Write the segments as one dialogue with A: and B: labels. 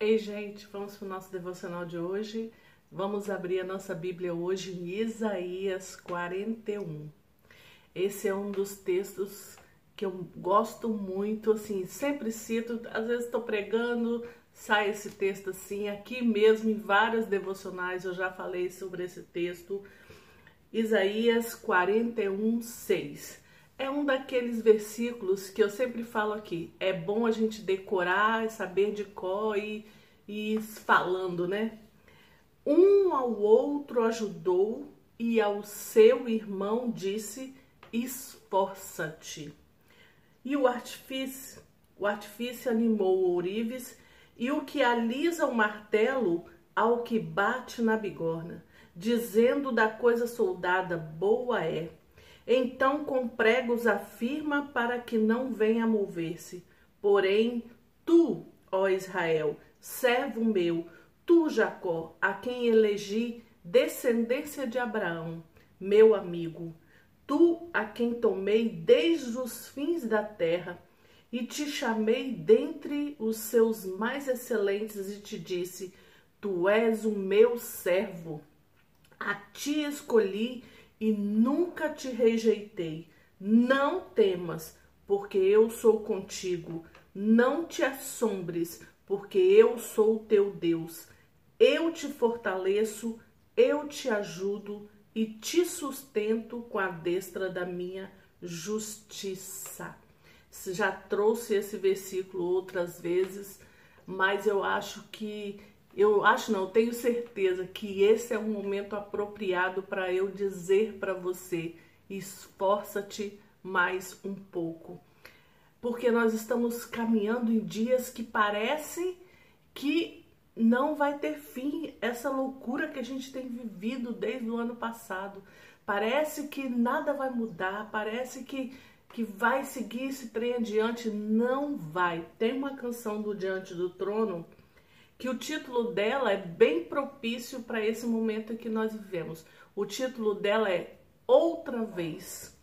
A: Ei, gente, vamos para o nosso devocional de hoje. Vamos abrir a nossa Bíblia hoje em Isaías 41. Esse é um dos textos que eu gosto muito, assim, sempre cito, às vezes estou pregando, sai esse texto assim, aqui mesmo em várias devocionais eu já falei sobre esse texto. Isaías 41, 6 é um daqueles versículos que eu sempre falo aqui. É bom a gente decorar, saber de cor e, e falando, né? Um ao outro ajudou e ao seu irmão disse: Esforça-te. E o artifício, o artifício animou o ourives e o que alisa o martelo ao que bate na bigorna, dizendo da coisa soldada boa é. Então com pregos afirma para que não venha mover-se. Porém, tu, ó Israel, servo meu, tu, Jacó, a quem elegi descendência de Abraão, meu amigo, tu a quem tomei desde os fins da terra, e te chamei dentre os seus mais excelentes e te disse: Tu és o meu servo. A ti escolhi e nunca te rejeitei. Não temas, porque eu sou contigo. Não te assombres, porque eu sou teu Deus. Eu te fortaleço, eu te ajudo e te sustento com a destra da minha justiça. Já trouxe esse versículo outras vezes, mas eu acho que eu acho não, tenho certeza que esse é um momento apropriado para eu dizer para você: esforça-te mais um pouco. Porque nós estamos caminhando em dias que parece que não vai ter fim essa loucura que a gente tem vivido desde o ano passado. Parece que nada vai mudar, parece que, que vai seguir esse trem adiante. Não vai. Tem uma canção do Diante do Trono que o título dela é bem propício para esse momento que nós vivemos. O título dela é Outra Vez.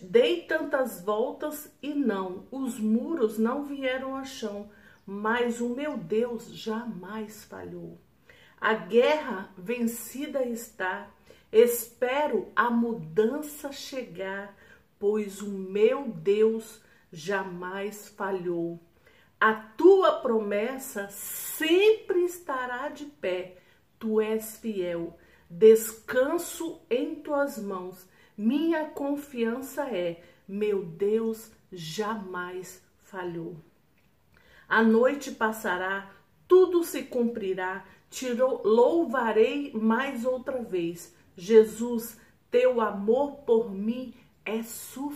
A: Dei tantas voltas e não, os muros não vieram ao chão, mas o meu Deus jamais falhou. A guerra vencida está, espero a mudança chegar, pois o meu Deus jamais falhou. A tua promessa sempre estará de pé. Tu és fiel. Descanso em tuas mãos. Minha confiança é: meu Deus jamais falhou. A noite passará, tudo se cumprirá. Te louvarei mais outra vez. Jesus, teu amor por mim é suficiente.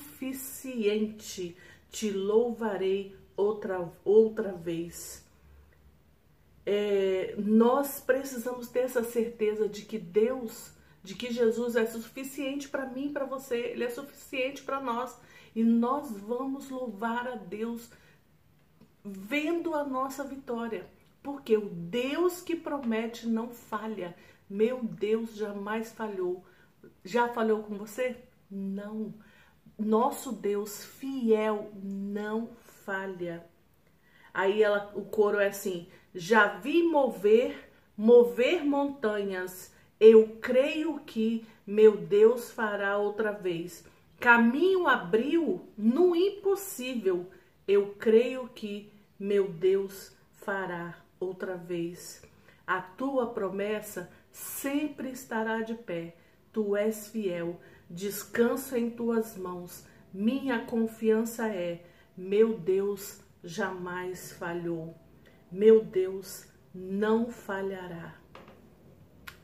A: Te louvarei outra, outra vez. É, nós precisamos ter essa certeza de que Deus, de que Jesus é suficiente para mim, para você, Ele é suficiente para nós. E nós vamos louvar a Deus vendo a nossa vitória. Porque o Deus que promete não falha. Meu Deus jamais falhou. Já falhou com você? Não. Nosso Deus fiel não falha. Aí ela, o coro é assim: já vi mover, mover montanhas. Eu creio que meu Deus fará outra vez. Caminho abriu no impossível. Eu creio que meu Deus fará outra vez. A tua promessa sempre estará de pé. Tu és fiel. Descanso em tuas mãos. Minha confiança é meu Deus jamais falhou. Meu Deus não falhará.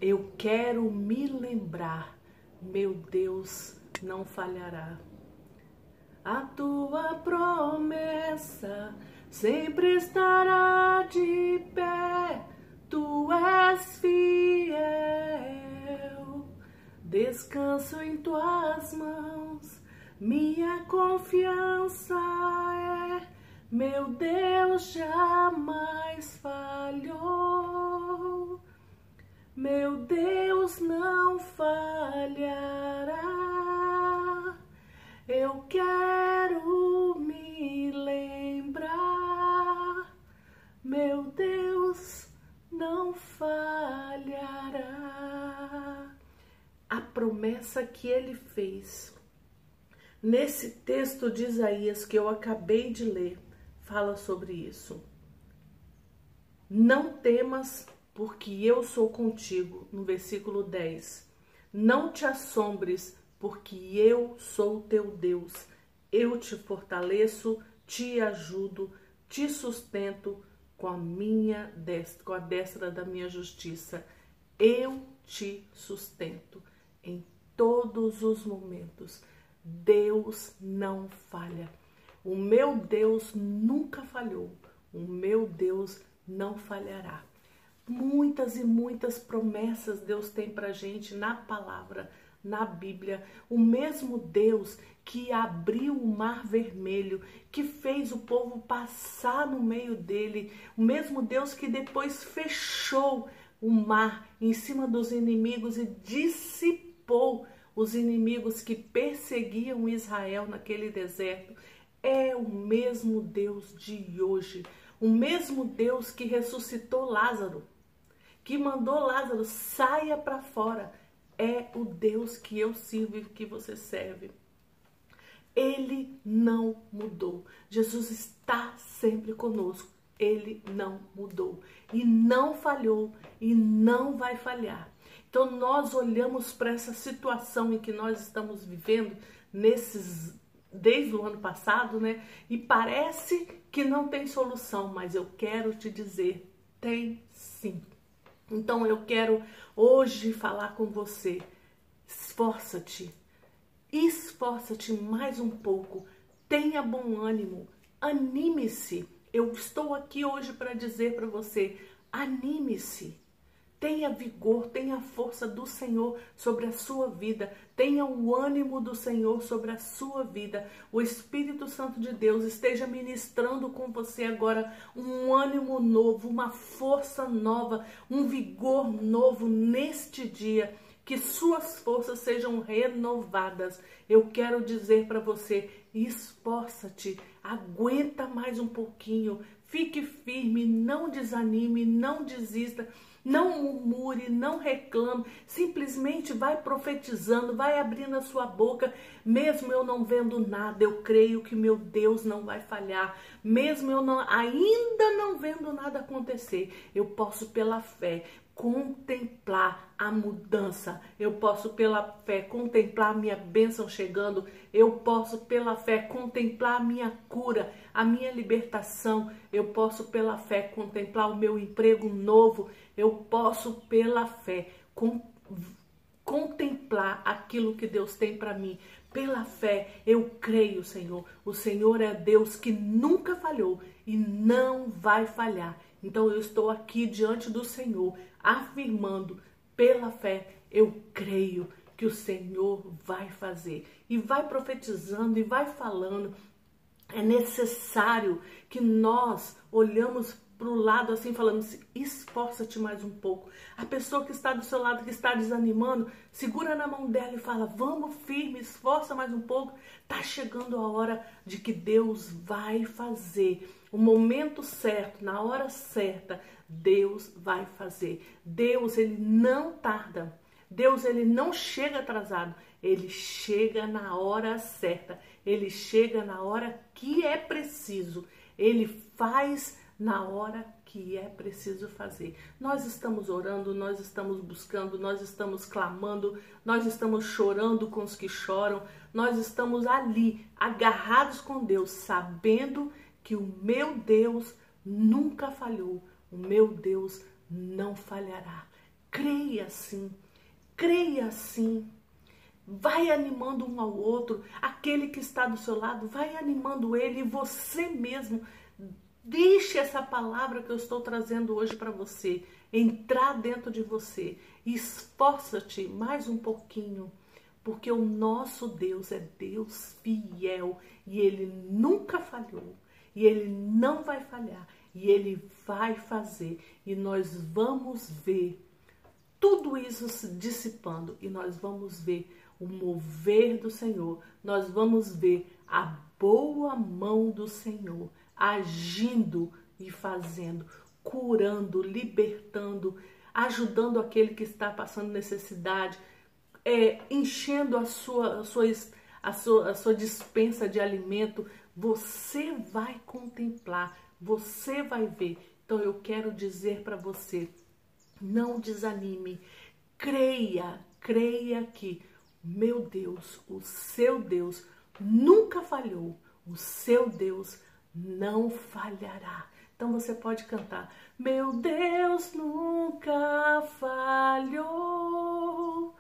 A: Eu quero me lembrar. Meu Deus não falhará. A tua promessa sempre estará de pé. Tu és fiel. Descanso em tuas mãos minha confiança meu Deus jamais falhou. Meu Deus não falhará. Eu quero me lembrar. Meu Deus não falhará. A promessa que ele fez. Nesse texto de Isaías que eu acabei de ler, fala sobre isso. Não temas, porque eu sou contigo, no versículo 10. Não te assombres, porque eu sou teu Deus. Eu te fortaleço, te ajudo, te sustento com a minha destra, com a destra da minha justiça. Eu te sustento em todos os momentos. Deus não falha. O meu Deus nunca falhou. O meu Deus não falhará. Muitas e muitas promessas Deus tem para gente na palavra, na Bíblia. O mesmo Deus que abriu o mar vermelho, que fez o povo passar no meio dele, o mesmo Deus que depois fechou o mar em cima dos inimigos e dissipou os inimigos que perseguiam Israel naquele deserto, é o mesmo Deus de hoje, o mesmo Deus que ressuscitou Lázaro, que mandou Lázaro saia para fora, é o Deus que eu sirvo e que você serve. Ele não mudou. Jesus está sempre conosco. Ele não mudou e não falhou e não vai falhar. Então nós olhamos para essa situação em que nós estamos vivendo nesses desde o ano passado, né? E parece que não tem solução, mas eu quero te dizer, tem sim. Então eu quero hoje falar com você. Esforça-te. Esforça-te mais um pouco. Tenha bom ânimo. Anime-se. Eu estou aqui hoje para dizer para você, anime-se. Tenha vigor, tenha a força do Senhor sobre a sua vida, tenha o ânimo do Senhor sobre a sua vida. O Espírito Santo de Deus esteja ministrando com você agora um ânimo novo, uma força nova, um vigor novo neste dia. Que suas forças sejam renovadas. Eu quero dizer para você: esforça-te, aguenta mais um pouquinho, fique firme, não desanime, não desista não murmure, não reclame, simplesmente vai profetizando, vai abrindo a sua boca, mesmo eu não vendo nada, eu creio que meu Deus não vai falhar, mesmo eu não, ainda não vendo nada acontecer, eu posso pela fé contemplar a mudança. Eu posso pela fé contemplar minha bênção chegando. Eu posso pela fé contemplar a minha cura, a minha libertação. Eu posso pela fé contemplar o meu emprego novo. Eu posso pela fé contemplar aquilo que Deus tem para mim. Pela fé, eu creio, Senhor. O Senhor é Deus que nunca falhou e não vai falhar. Então eu estou aqui diante do Senhor, afirmando pela fé, eu creio que o Senhor vai fazer. E vai profetizando e vai falando. É necessário que nós olhamos para o lado assim, falando assim, esforça-te mais um pouco. A pessoa que está do seu lado, que está desanimando, segura na mão dela e fala, vamos firme, esforça mais um pouco. Tá chegando a hora de que Deus vai fazer. O momento certo, na hora certa, Deus vai fazer. Deus, ele não tarda. Deus, ele não chega atrasado. Ele chega na hora certa. Ele chega na hora que é preciso. Ele faz na hora que é preciso fazer. Nós estamos orando, nós estamos buscando, nós estamos clamando, nós estamos chorando com os que choram, nós estamos ali, agarrados com Deus, sabendo que o meu Deus nunca falhou, o meu Deus não falhará. Creia assim, creia assim. Vai animando um ao outro, aquele que está do seu lado, vai animando ele e você mesmo Deixe essa palavra que eu estou trazendo hoje para você entrar dentro de você. Esforça-te mais um pouquinho, porque o nosso Deus é Deus fiel e ele nunca falhou e ele não vai falhar e ele vai fazer e nós vamos ver tudo isso se dissipando e nós vamos ver o mover do Senhor, nós vamos ver a boa mão do Senhor agindo e fazendo curando, libertando, ajudando aquele que está passando necessidade, é, enchendo a sua, a, sua, a, sua, a sua dispensa de alimento, você vai contemplar, você vai ver. Então eu quero dizer para você, não desanime, creia, creia que meu Deus, o seu Deus nunca falhou, o seu Deus não falhará. Então você pode cantar: Meu Deus nunca falhou,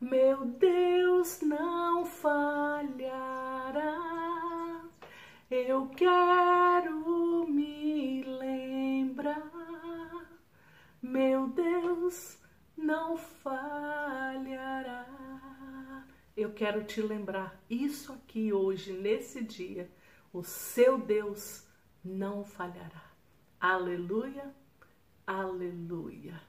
A: meu Deus não falhará. Eu quero me lembrar, meu Deus não falhará. Eu quero te lembrar isso aqui hoje, nesse dia. O seu Deus não falhará. Aleluia, aleluia.